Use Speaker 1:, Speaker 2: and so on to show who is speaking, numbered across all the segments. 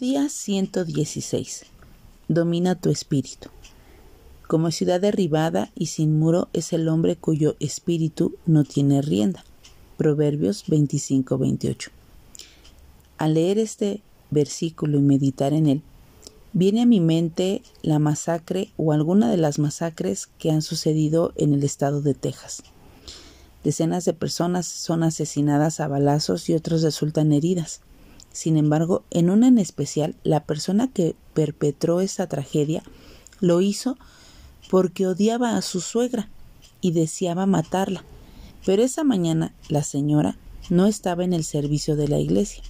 Speaker 1: Día 116. Domina tu espíritu. Como ciudad derribada y sin muro es el hombre cuyo espíritu no tiene rienda. Proverbios 25-28. Al leer este versículo y meditar en él, viene a mi mente la masacre o alguna de las masacres que han sucedido en el estado de Texas. Decenas de personas son asesinadas a balazos y otras resultan heridas. Sin embargo, en una en especial, la persona que perpetró esta tragedia lo hizo porque odiaba a su suegra y deseaba matarla. Pero esa mañana la señora no estaba en el servicio de la iglesia.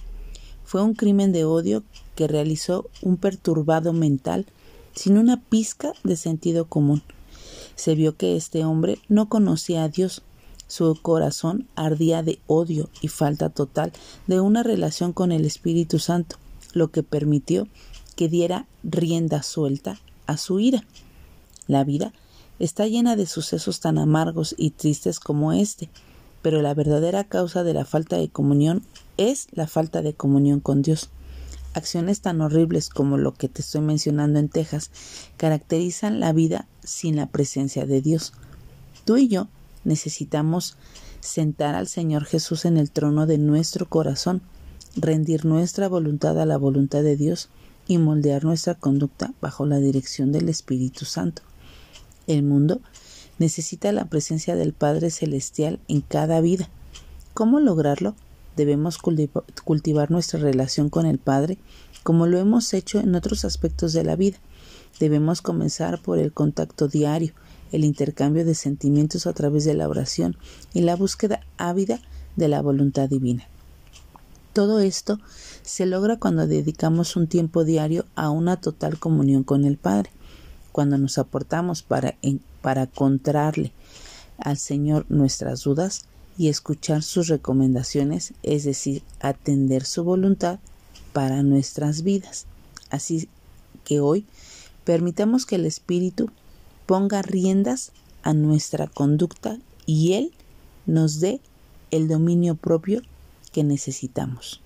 Speaker 1: Fue un crimen de odio que realizó un perturbado mental sin una pizca de sentido común. Se vio que este hombre no conocía a Dios, su corazón ardía de odio y falta total de una relación con el Espíritu Santo, lo que permitió que diera rienda suelta a su ira. La vida está llena de sucesos tan amargos y tristes como este, pero la verdadera causa de la falta de comunión es la falta de comunión con Dios. Acciones tan horribles como lo que te estoy mencionando en Texas caracterizan la vida sin la presencia de Dios. Tú y yo Necesitamos sentar al Señor Jesús en el trono de nuestro corazón, rendir nuestra voluntad a la voluntad de Dios y moldear nuestra conducta bajo la dirección del Espíritu Santo. El mundo necesita la presencia del Padre Celestial en cada vida. ¿Cómo lograrlo? Debemos cultivar nuestra relación con el Padre como lo hemos hecho en otros aspectos de la vida. Debemos comenzar por el contacto diario, el intercambio de sentimientos a través de la oración y la búsqueda ávida de la voluntad divina. Todo esto se logra cuando dedicamos un tiempo diario a una total comunión con el Padre, cuando nos aportamos para, para encontrarle al Señor nuestras dudas y escuchar sus recomendaciones, es decir, atender su voluntad para nuestras vidas. Así que hoy permitamos que el Espíritu ponga riendas a nuestra conducta y Él nos dé el dominio propio que necesitamos.